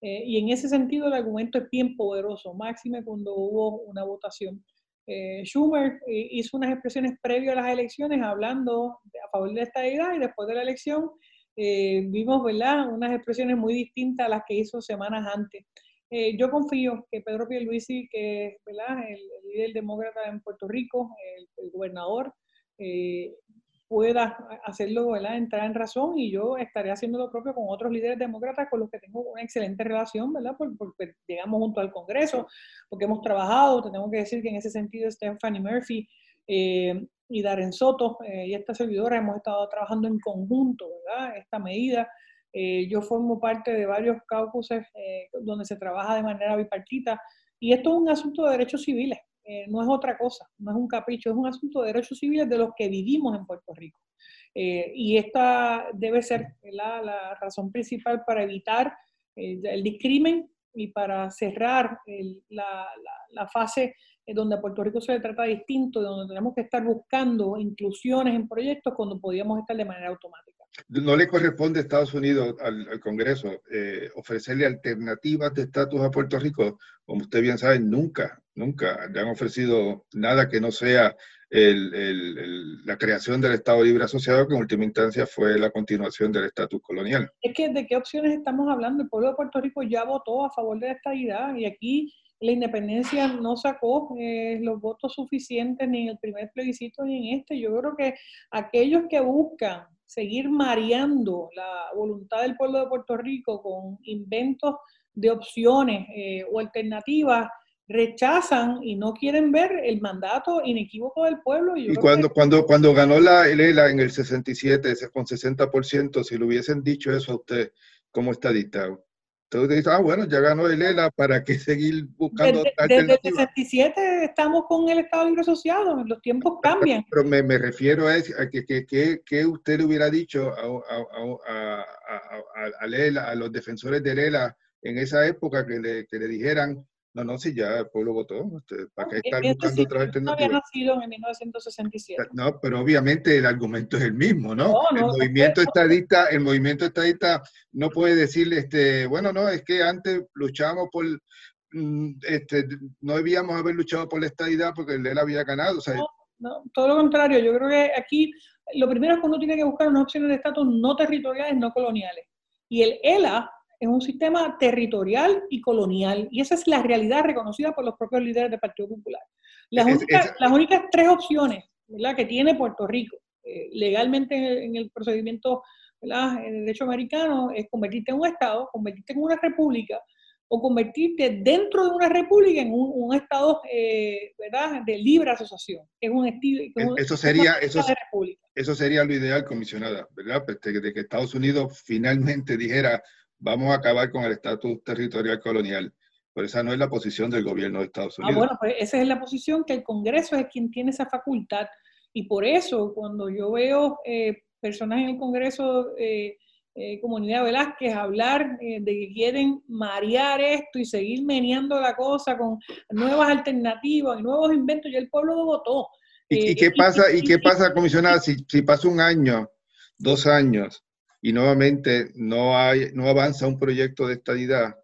Eh, y en ese sentido el argumento es bien poderoso, máxime cuando hubo una votación. Eh, Schumer hizo unas expresiones previas a las elecciones hablando a favor de esta idea y después de la elección eh, vimos ¿verdad? unas expresiones muy distintas a las que hizo semanas antes. Eh, yo confío que Pedro Pierluisi, que es ¿verdad? El, líder demócrata en Puerto Rico, el, gobernador, eh, pueda hacerlo, ¿verdad? entrar en razón y yo estaré haciendo lo propio con otros líderes demócratas con los que tengo una excelente relación, ¿verdad? Porque, llegamos junto al Congreso, porque hemos trabajado, tenemos que decir que en ese sentido Stephanie Murphy y Darren Soto eh, y esta servidora hemos estado trabajando en conjunto, ¿verdad? Esta medida. Eh, yo formo parte de varios caucuses eh, donde se trabaja de manera bipartita y esto es un asunto de derechos civiles, no es otra cosa, no es un capricho, es un asunto de derechos civiles de los que vivimos en Puerto Rico. y esta debe ser la, la, razón principal para evitar el discrimen y para cerrar la, la, fase donde Puerto Rico se le trata distinto, donde tenemos que estar buscando inclusiones en proyectos cuando podíamos estar de manera automática. No le corresponde a Estados Unidos, al, Congreso, eh, ofrecerle alternativas de estatus a Puerto Rico. Como usted bien sabe, nunca, nunca le han ofrecido nada que no sea la creación del Estado Libre Asociado, que en última instancia fue la continuación del estatus colonial. Es que, ¿de qué opciones estamos hablando? El pueblo de Puerto Rico ya votó a favor de esta idea y aquí la independencia no sacó eh, los votos suficientes ni en el primer plebiscito ni en este. Yo creo que aquellos que buscan seguir mareando la voluntad del pueblo de Puerto Rico con inventos de opciones eh, o alternativas, rechazan y no quieren ver el mandato inequívoco del pueblo. Y, cuando, cuando, cuando ganó la ELA en el 67 con 60%, si le hubiesen dicho eso a usted como estadista, entonces dice, ah, bueno, ya ganó el ELA, ¿para qué seguir buscando Desde, desde el 67 estamos con el Estado Libre Asociado, los tiempos cambian. Pero, me, me, refiero a, a que, que, que, usted le hubiera dicho a, a, a, a, a los defensores del ELA en esa época que le, que le dijeran, no, no, si ya el pueblo votó. ¿Para qué estar buscando otra alternativa? No había nacido en 1967. No, pero obviamente el argumento es el mismo, ¿no? el movimiento estadista, el movimiento estadista no puede decirle, este, bueno, no, es que antes luchamos por, mm, este, no debíamos haber luchado por la estadidad porque él había ganado. no, no, todo lo contrario. Yo creo que aquí lo primero es que uno tiene que buscar unas opciones de estatus no territoriales, no coloniales. Y el ELA es un sistema territorial y colonial, y esa es la realidad reconocida por los propios líderes del Partido Popular. Las, únicas, las únicas tres opciones ¿verdad? que tiene Puerto Rico eh, legalmente en el, procedimiento ¿verdad? en el derecho americano es convertirte en un Estado, convertirte en una república, o convertirte dentro de una república en un, Estado eh, ¿verdad? de libre asociación. Es un estilo. eso sería, eso, eso sería lo ideal, comisionada, ¿verdad? Pues de que Estados Unidos finalmente dijera vamos a acabar con el estatus territorial colonial. Pero esa no es la posición del gobierno de Estados ah, Unidos. Ah, bueno, pues esa es la posición que el Congreso es quien tiene esa facultad. Y por eso, cuando yo veo eh, personas en el Congreso, eh, eh, Comunidad Velázquez, hablar de que quieren marear esto y seguir meneando la cosa con nuevas alternativas y nuevos inventos, ya el pueblo lo votó. ¿Y, qué pasa, y, qué pasa comisionada, si, si pasa un año, dos años, y nuevamente no, hay, no avanza un proyecto de estadidad,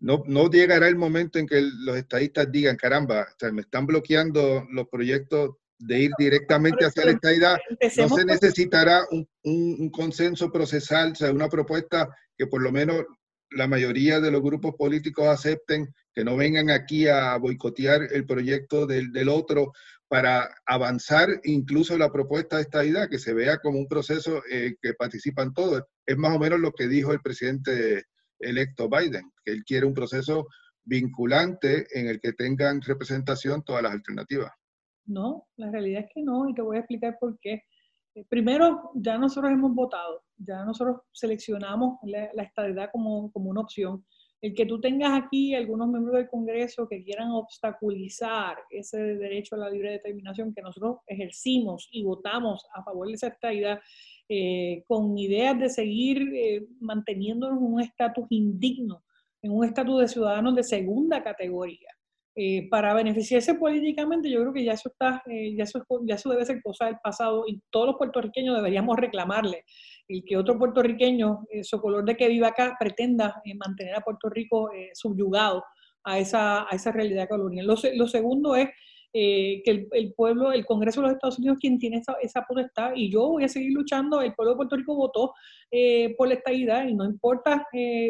no, no llegará el momento en que los estadistas digan, caramba, me están bloqueando los proyectos de ir directamente hacia la estadidad. No se necesitará un, un, consenso procesal, o sea, una propuesta que por lo menos la mayoría de los grupos políticos acepten, que no vengan aquí a boicotear el proyecto del, del otro para avanzar incluso la propuesta de esta idea, que se vea como un proceso eh, que participan todos. Es más o menos lo que dijo el presidente electo Biden, que él quiere un proceso vinculante en el que tengan representación todas las alternativas. No, la realidad es que no, y te voy a explicar por qué. Eh, primero, ya nosotros hemos votado, ya nosotros seleccionamos la, la estadidad como, como una opción el que tú tengas aquí algunos miembros del Congreso que quieran obstaculizar ese derecho a la libre determinación que nosotros ejercimos y votamos a favor de esa estadidad, eh, con ideas de seguir eh, manteniéndonos en un estatus indigno, en un estatus de ciudadanos de segunda categoría. Eh, para beneficiarse políticamente, yo creo que ya eso está, ya, eso, ya eso debe ser cosa del pasado y todos los puertorriqueños deberíamos reclamarle el que otro puertorriqueño, eh, su color de que viva acá, pretenda eh, mantener a Puerto Rico eh, subyugado a esa, realidad colonial. Lo, segundo es que el, pueblo, el Congreso de los Estados Unidos, quien tiene esa, esa potestad, y yo voy a seguir luchando, el pueblo de Puerto Rico votó por la estabilidad y no importa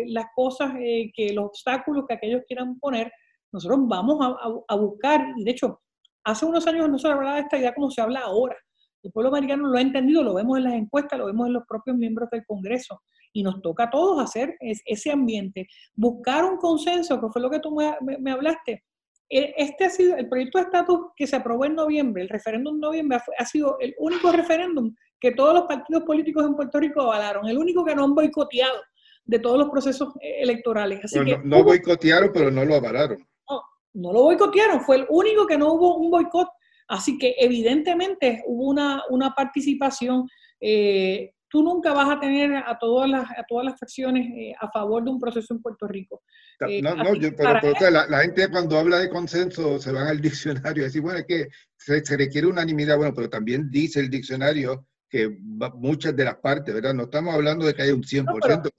las cosas, que los obstáculos que aquellos quieran poner, nosotros vamos a, a, buscar, y de hecho, hace unos años no se hablaba de esta idea como se habla ahora. El pueblo americano lo ha entendido, lo vemos en las encuestas, lo vemos en los propios miembros del Congreso y nos toca a todos hacer ese ambiente, buscar un consenso, que fue lo que tú me, hablaste. E, este ha sido el proyecto de estatus que se aprobó en noviembre, el referéndum de noviembre ha sido el único referéndum que todos los partidos políticos en Puerto Rico avalaron, el único que no han boicoteado de todos los procesos eh, electorales. Así que no, boicotearon, pero no lo avalaron. No, no lo boicotearon, fue el único que no hubo un boicot Así que evidentemente hubo una, una participación. Eh, tú nunca vas a tener a todas las, a todas las facciones eh, a favor de un proceso en Puerto Rico. Eh, no, no, yo, pero, la, la, gente cuando habla de consenso se van al diccionario y decir, bueno, es que se, se, requiere unanimidad, bueno, pero también dice el diccionario que muchas de las partes, ¿verdad? No estamos hablando de que haya un 100%.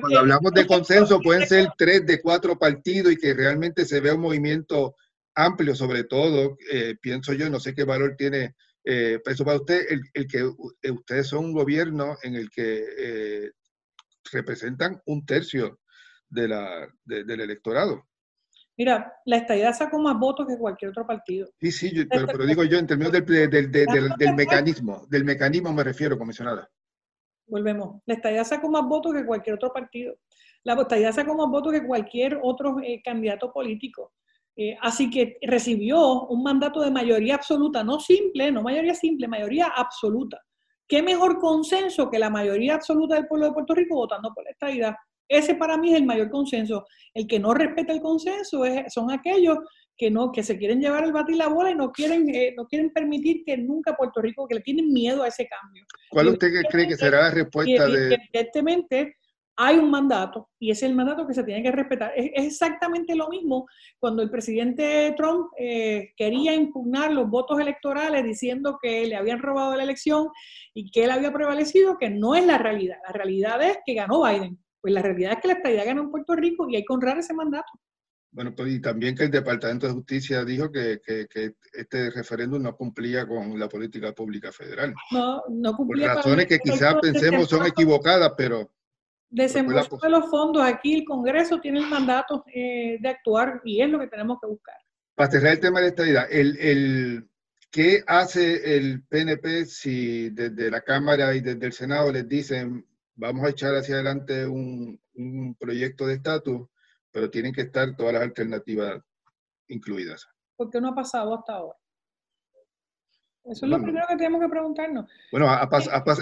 cuando hablamos de consenso pueden ser tres de cuatro partidos y que realmente se vea un movimiento amplio sobre todo, eh, pienso yo, no sé qué valor tiene eh, eso para usted, el, que eh, ustedes son un gobierno en el que eh, representan un tercio de la, del electorado. Mira, la estadidad sacó más votos que cualquier otro partido. Sí, sí, pero, pero, digo yo en términos del, del, del, del, mecanismo, del mecanismo me refiero, comisionada. Volvemos. La estadidad sacó más votos que cualquier otro partido. La estadidad sacó más votos que cualquier otro candidato político. Eh, así que recibió un mandato de mayoría absoluta, no simple, no mayoría simple, mayoría absoluta. ¿Qué mejor consenso que la mayoría absoluta del pueblo de Puerto Rico votando por la estadidad? Ese para mí es el mayor consenso. El que no respeta el consenso es, son aquellos que no que se quieren llevar el batir la bola y no quieren eh, no quieren permitir que nunca Puerto Rico que le tienen miedo a ese cambio. ¿Cuál usted cree que será la respuesta de evidentemente hay un mandato y es el mandato que se tiene que respetar. Es, exactamente lo mismo cuando el presidente Trump eh, quería impugnar los votos electorales diciendo que le habían robado la elección y que él había prevalecido, que no es la realidad. La realidad es que ganó Biden. Pues la realidad es que la estadía ganó en Puerto Rico y hay que honrar ese mandato. Bueno, pues y también que el Departamento de Justicia dijo que, este referéndum no cumplía con la política pública federal. No, no cumplía. Por razones que quizás pensemos son equivocadas, pero Desembolso de los fondos, aquí el Congreso tiene el mandato eh, de actuar y es lo que tenemos que buscar. Para cerrar el tema de esta idea, el, el, ¿qué hace el PNP si desde la Cámara y desde el Senado les dicen vamos a echar hacia adelante un, un proyecto de estatus, pero tienen que estar todas las alternativas incluidas? ¿Por qué no ha pasado hasta ahora? Eso es lo primero que tenemos que preguntarnos. Bueno,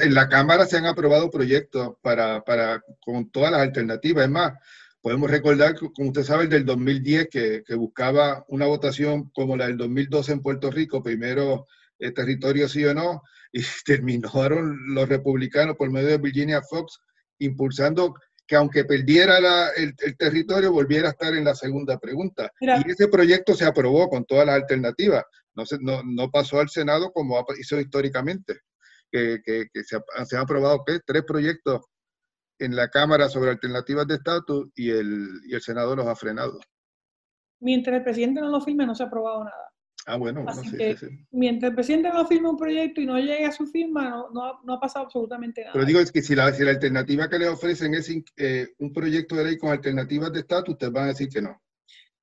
en la Cámara se han aprobado proyectos para, para, con todas las alternativas. Es más, podemos recordar, como usted sabe, el del 2010, que, que buscaba una votación como la del 2012 en Puerto Rico, primero el territorio sí o no, y terminaron los republicanos por medio de Virginia Fox impulsando que aunque perdiera el, territorio, volviera a estar en la segunda pregunta. y ese proyecto se aprobó con todas las alternativas. No, se, no, no pasó al Senado como hizo históricamente, que, que, se, se, han aprobado tres proyectos en la Cámara sobre alternativas de estatus y el, y el Senado los ha frenado. Mientras el presidente no lo firme, no se ha aprobado nada. Ah, bueno, Así que, mientras el presidente no firme un proyecto y no llegue a su firma, no, no, no ha pasado absolutamente nada. Pero digo, es que si la, si la alternativa que le ofrecen es eh, un proyecto de ley con alternativas de estatus, ustedes van a decir que no.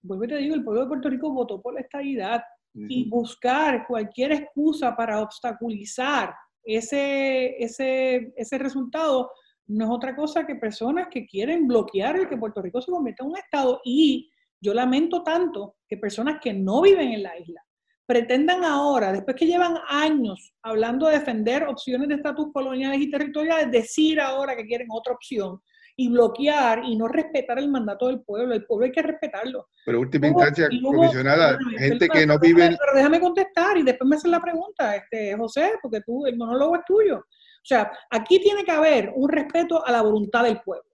Vuelvo y te digo, el pueblo de Puerto Rico votó por la estabilidad y buscar cualquier excusa para obstaculizar ese, ese, ese resultado no es otra cosa que personas que quieren bloquear el que Puerto Rico se convierta en un Estado. Y yo lamento tanto que personas que no viven en la isla pretendan ahora, después que llevan años hablando de defender opciones de estatus coloniales y territoriales, decir ahora que quieren otra opción y bloquear y no respetar el mandato del pueblo. El pueblo hay que respetarlo. Pero última instancia, comisionada, gente que no vive... Pero déjame contestar y después me hacen la pregunta, este, José, porque tú, el monólogo es tuyo. O sea, aquí tiene que haber un respeto a la voluntad del pueblo.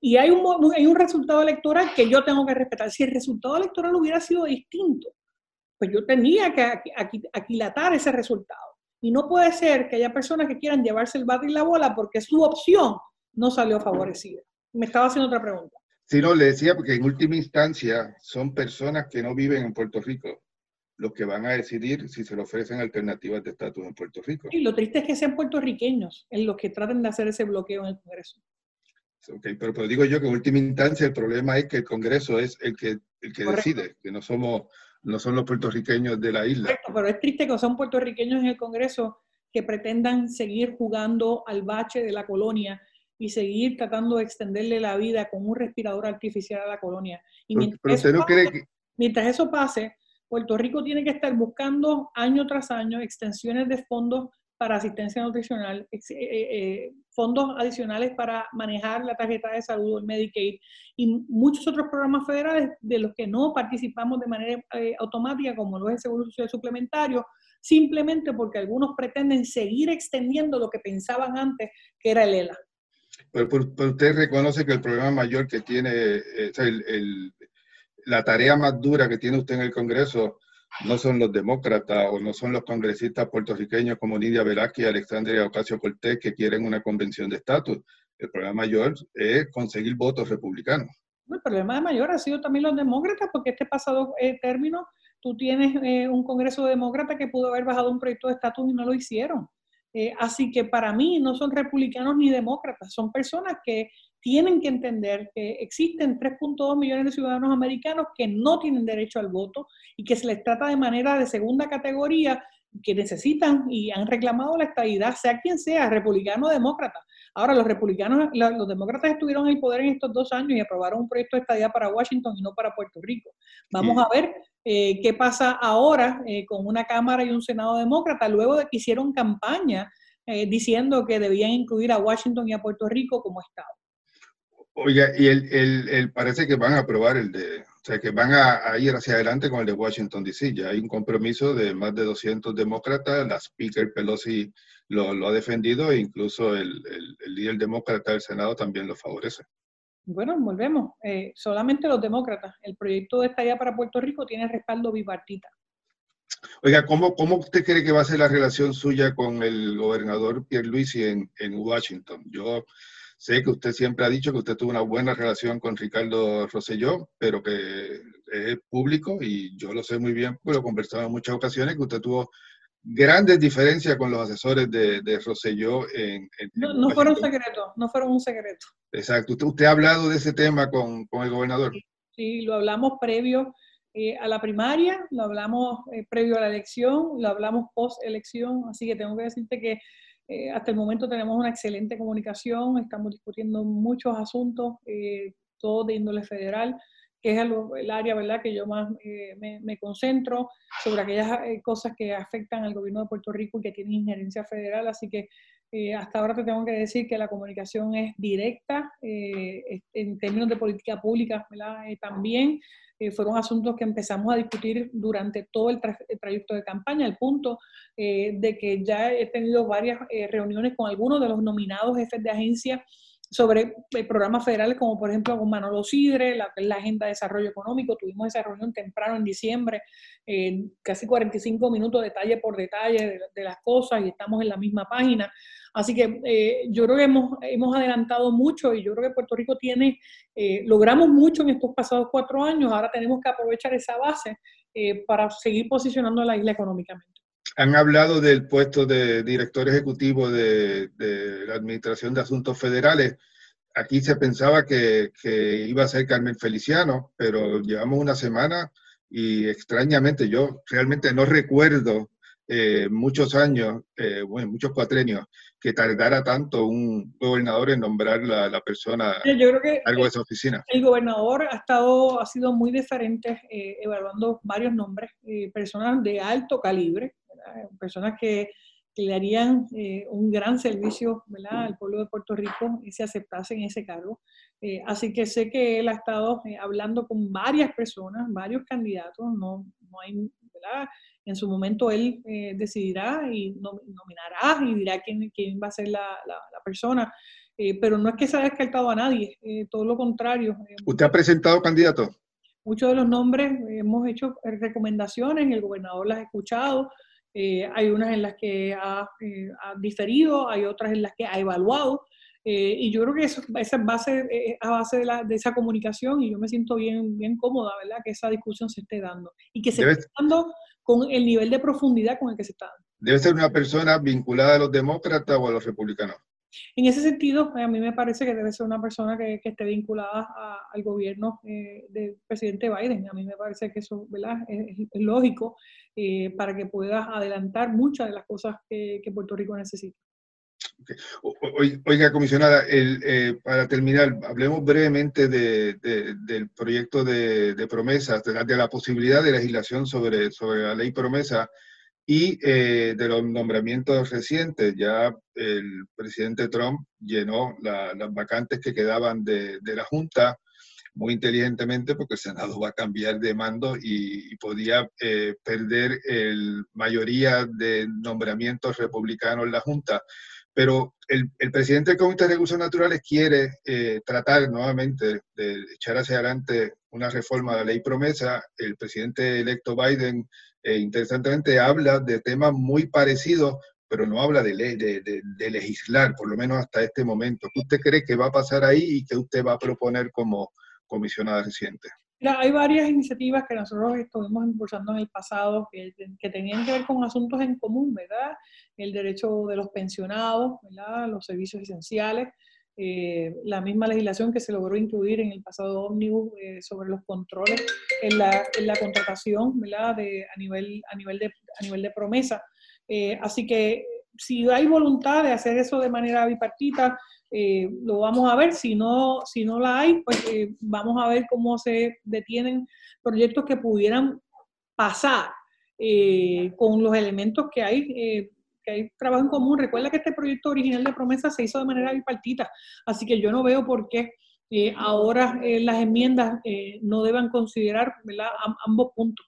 Y hay un, hay un resultado electoral que yo tengo que respetar. Si el resultado electoral hubiera sido distinto, pues yo tenía que aquilatar ese resultado. Y no puede ser que haya personas que quieran llevarse el bate y la bola porque su opción no salió favorecida. Me estaba haciendo otra pregunta. Sí, no, le decía porque en última instancia son personas que no viven en Puerto Rico los que van a decidir si se le ofrecen alternativas de estatus en Puerto Rico. Y lo triste es que sean puertorriqueños en los que traten de hacer ese bloqueo en el Congreso. Okay, pero, pero, digo yo que en última instancia el problema es que el Congreso es el que, el que decide, que no somos no son los puertorriqueños de la isla. Correcto, pero es triste que son puertorriqueños en el Congreso que pretendan seguir jugando al bache de la colonia y seguir tratando de extenderle la vida con un respirador artificial a la colonia. Y mientras, eso, pase, mientras eso pase, Puerto Rico tiene que estar buscando año tras año extensiones de fondos para asistencia nutricional, eh, eh, fondos adicionales para manejar la tarjeta de salud, el Medicaid y muchos otros programas federales de los que no participamos de manera eh, automática, como lo es el Seguro Social Suplementario, simplemente porque algunos pretenden seguir extendiendo lo que pensaban antes que era el ELA. Pero, usted reconoce que el problema mayor que tiene, la tarea más dura que tiene usted en el Congreso no son los demócratas o no son los congresistas puertorriqueños como Nidia Velázquez y Alexandria Ocasio Cortés que quieren una convención de estatus. El problema mayor es conseguir votos republicanos. El problema mayor ha sido también los demócratas, porque este pasado eh, término tú tienes eh, un Congreso demócrata que pudo haber bajado un proyecto de estatus y no lo hicieron. Eh, así que para mí no son republicanos ni demócratas, son personas que tienen que entender que existen 3.2 millones de ciudadanos americanos que no tienen derecho al voto y que se les trata de manera de segunda categoría que necesitan y han reclamado la estabilidad, sea quien sea, republicano o demócrata. Ahora, los republicanos, los demócratas estuvieron en el poder en estos dos años y aprobaron un proyecto de estabilidad para Washington y no para Puerto Rico. Vamos a ver eh, qué pasa ahora eh, con una Cámara y un Senado demócrata, luego de que hicieron campaña eh, diciendo que debían incluir a Washington y a Puerto Rico como Estado. Oiga, y el, parece que van a aprobar el de, o sea, que van a, ir hacia adelante con el de Washington DC. Ya hay un compromiso de más de 200 demócratas. La Speaker Pelosi lo, ha defendido e incluso el, líder demócrata del Senado también lo favorece. Bueno, volvemos. Eh, solamente los demócratas. El proyecto de estadía para Puerto Rico tiene respaldo bipartita. Oiga, ¿cómo, ¿cómo usted cree que va a ser la relación suya con el gobernador Pierre Luisi en, en Washington? Yo Sé que usted siempre ha dicho que usted tuvo una buena relación con Ricardo Rosselló, pero que es público y yo lo sé muy bien, porque lo he conversado en muchas ocasiones, que usted tuvo grandes diferencias con los asesores de, de Rosselló. En, no, fueron secretos, no fueron un secreto. Exacto. ¿Usted, ha hablado de ese tema con, con el gobernador? Sí, lo hablamos previo eh, a la primaria, lo hablamos eh, previo a la elección, lo hablamos post elección, así que tengo que decirte que eh, hasta el momento tenemos una excelente comunicación, estamos discutiendo muchos asuntos, eh, todos de índole federal, que es el, área ¿verdad? que yo más eh, me, concentro sobre aquellas cosas que afectan al gobierno de Puerto Rico y que tienen injerencia federal. Así que hasta ahora te tengo que decir que la comunicación es directa en términos de política pública también. fueron asuntos que empezamos a discutir durante todo el, trayecto de campaña, al punto de que ya he tenido varias reuniones con algunos de los nominados jefes de agencia sobre eh, programas federales como por ejemplo con Manolo Sidre, la, la Agenda de Desarrollo Económico. Tuvimos esa reunión temprano en diciembre, casi 45 minutos detalle por detalle de, las cosas y estamos en la misma página. Así que eh, yo creo que hemos, hemos adelantado mucho y yo creo que Puerto Rico tiene, eh, logramos mucho en estos pasados cuatro años, ahora tenemos que aprovechar esa base para seguir posicionando a la isla económicamente han hablado del puesto de director ejecutivo de, la Administración de Asuntos Federales. Aquí se pensaba que, iba a ser Carmen Feliciano, pero llevamos una semana y extrañamente yo realmente no recuerdo eh, muchos años, eh, bueno, muchos cuatrenios, que tardara tanto un gobernador en nombrar la, la persona yo creo que algo de esa oficina. El gobernador ha estado, ha sido muy diferente eh, evaluando varios nombres, personas de alto calibre, personas que, le darían eh, un gran servicio al pueblo de Puerto Rico y se aceptasen ese cargo. Eh, así que sé que él ha estado eh, hablando con varias personas, varios candidatos, no, no hay, En su momento él decidirá y nominará y dirá quién, quién va a ser la, la, persona. pero no es que se haya descartado a nadie, todo lo contrario. ¿Usted ha presentado candidatos? Muchos de los nombres hemos hecho recomendaciones, el gobernador las ha escuchado, eh, hay unas en las que ha, eh, ha, diferido, hay otras en las que ha evaluado. Eh, y yo creo que eso, esa es base, a base de, la, de, esa comunicación y yo me siento bien, bien cómoda, ¿verdad? Que esa discusión se esté dando y que se esté dando con el nivel de profundidad con el que se está dando. ¿Debe ser una persona vinculada a los demócratas o a los republicanos? En ese sentido, a mí me parece que debe ser una persona que, que esté vinculada al gobierno del presidente Biden. A mí me parece que eso es lógico. Eh, para que puedas adelantar muchas de las cosas que, Puerto Rico necesita. Oiga, comisionada, eh, para terminar, hablemos brevemente del proyecto de, promesas, de la, posibilidad de legislación sobre, sobre la ley promesa y eh, de los nombramientos recientes. Ya el presidente Trump llenó las vacantes que quedaban de, de la Junta muy inteligentemente porque el Senado va a cambiar de mando y, podía eh, perder el mayoría de nombramientos republicanos en la Junta. Pero el, presidente del Comité de Recursos Naturales quiere eh, tratar nuevamente de echar hacia adelante una reforma de la ley promesa. El presidente electo Biden, eh, interesantemente, habla de temas muy parecidos, pero no habla de, de, de, legislar, por lo menos hasta este momento. ¿Qué usted cree que va a pasar ahí y que usted va a proponer como, comisionada reciente? Hay varias iniciativas que nosotros estuvimos impulsando en el pasado que, que, tenían que ver con asuntos en común, ¿verdad? El derecho de los pensionados, ¿verdad? Los servicios esenciales, eh, la misma legislación que se logró incluir en el pasado ómnibus eh, sobre los controles en la, en la contratación, ¿verdad? De, a, nivel, a, nivel de, a nivel de promesa. Eh, así que si hay voluntad de hacer eso de manera bipartita, eh, lo vamos a ver. Si no, si no la hay, pues eh, vamos a ver cómo se detienen proyectos que pudieran pasar eh, con los elementos que hay, que hay trabajo en común. Recuerda que este proyecto original de promesa se hizo de manera bipartita, así que yo no veo por qué ahora las enmiendas no deban considerar ambos puntos.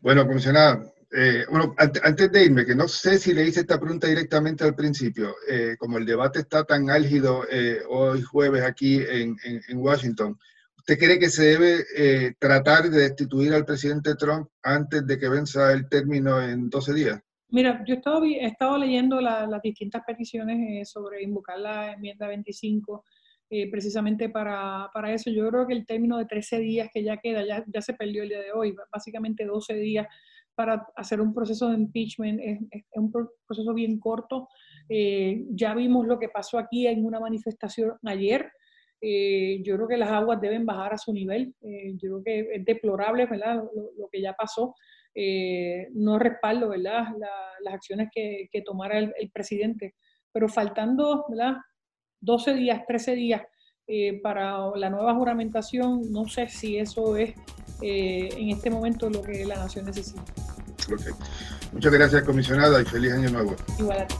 Bueno, comisionada, eh, bueno, antes de irme, que no sé si le hice esta pregunta directamente al principio, eh, como el debate está tan álgido eh, hoy jueves aquí en, Washington, ¿usted cree que se debe tratar de destituir al presidente Trump antes de que venza el término en 12 días? Mira, yo he estado, leyendo las distintas peticiones sobre invocar la enmienda 25. precisamente para, para, eso. Yo creo que el término de 13 días que ya queda, ya, ya se perdió el día de hoy, básicamente 12 días para hacer un proceso de impeachment es, un proceso bien corto. Eh, ya vimos lo que pasó aquí en una manifestación ayer. Eh, yo creo que las aguas deben bajar a su nivel. Eh, yo creo que es deplorable ¿verdad? Lo, que ya pasó. no respaldo ¿verdad? las acciones que, que tomara el, presidente. Pero faltando ¿verdad? 12 días, 13 días para la nueva juramentación, no sé si eso es en este momento lo que la nación necesita. Muchas gracias, comisionada, y feliz año nuevo. Igual a ti.